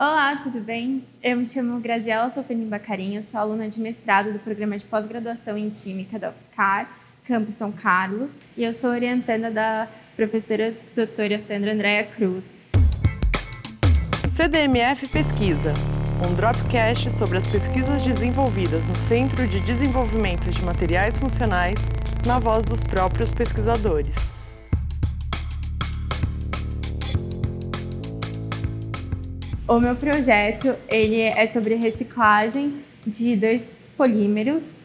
Olá, tudo bem? Eu me chamo Graziela Sofelin Bacarinho, sou aluna de mestrado do programa de pós-graduação em Química da UFSCar, Campus São Carlos, e eu sou orientanda da professora doutora Sandra Andréa Cruz. CDMF Pesquisa, um dropcast sobre as pesquisas desenvolvidas no Centro de Desenvolvimento de Materiais Funcionais, na voz dos próprios pesquisadores. O meu projeto ele é sobre reciclagem de dois polímeros,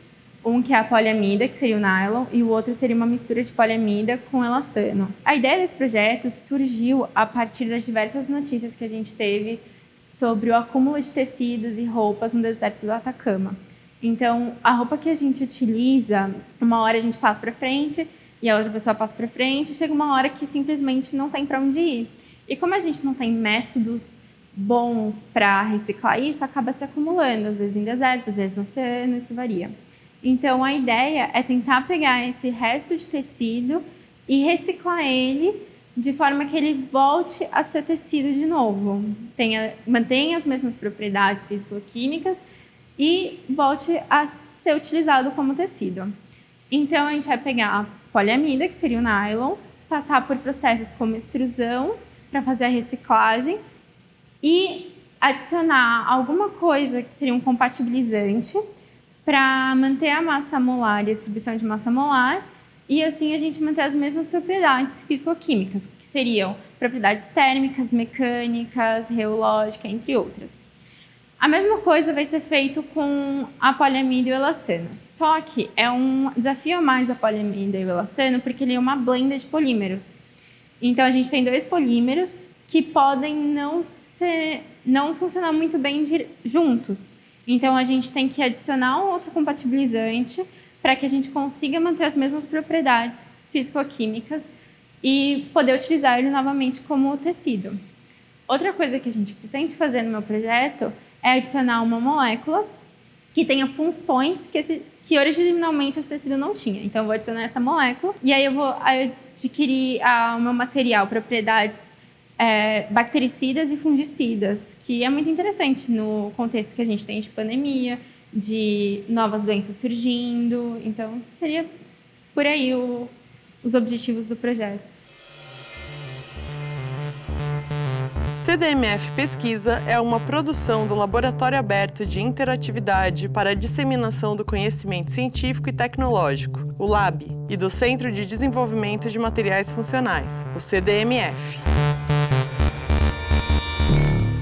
um que é a poliamida, que seria o nylon, e o outro seria uma mistura de poliamida com elastano. A ideia desse projeto surgiu a partir das diversas notícias que a gente teve sobre o acúmulo de tecidos e roupas no deserto do Atacama. Então, a roupa que a gente utiliza, uma hora a gente passa para frente e a outra pessoa passa para frente, chega uma hora que simplesmente não tem para onde ir. E como a gente não tem métodos bons para reciclar isso acaba se acumulando, às vezes em desertos, às vezes no oceano, isso varia. Então a ideia é tentar pegar esse resto de tecido e reciclar ele de forma que ele volte a ser tecido de novo, tenha, mantenha as mesmas propriedades físico-químicas e volte a ser utilizado como tecido. Então a gente vai pegar a poliamida, que seria o nylon, passar por processos como extrusão para fazer a reciclagem e adicionar alguma coisa que seria um compatibilizante para manter a massa molar e a distribuição de massa molar e assim a gente manter as mesmas propriedades físico-químicas, que seriam propriedades térmicas, mecânicas, reológicas, entre outras. A mesma coisa vai ser feito com a poliamida e o elastano, só que é um desafio a mais a poliamida e o elastano porque ele é uma blenda de polímeros. Então a gente tem dois polímeros que podem não ser, não funcionar muito bem de, juntos. Então a gente tem que adicionar um outro compatibilizante para que a gente consiga manter as mesmas propriedades físico-químicas e poder utilizar ele novamente como tecido. Outra coisa que a gente pretende fazer no meu projeto é adicionar uma molécula que tenha funções que, esse, que originalmente esse tecido não tinha. Então, eu vou adicionar essa molécula e aí eu vou adquirir ah, o meu material, propriedades é, bactericidas e fungicidas, que é muito interessante no contexto que a gente tem de pandemia, de novas doenças surgindo. Então, seria por aí o, os objetivos do projeto. CDMF Pesquisa é uma produção do Laboratório Aberto de Interatividade para a Disseminação do Conhecimento Científico e Tecnológico, o LAB, e do Centro de Desenvolvimento de Materiais Funcionais, o CDMF.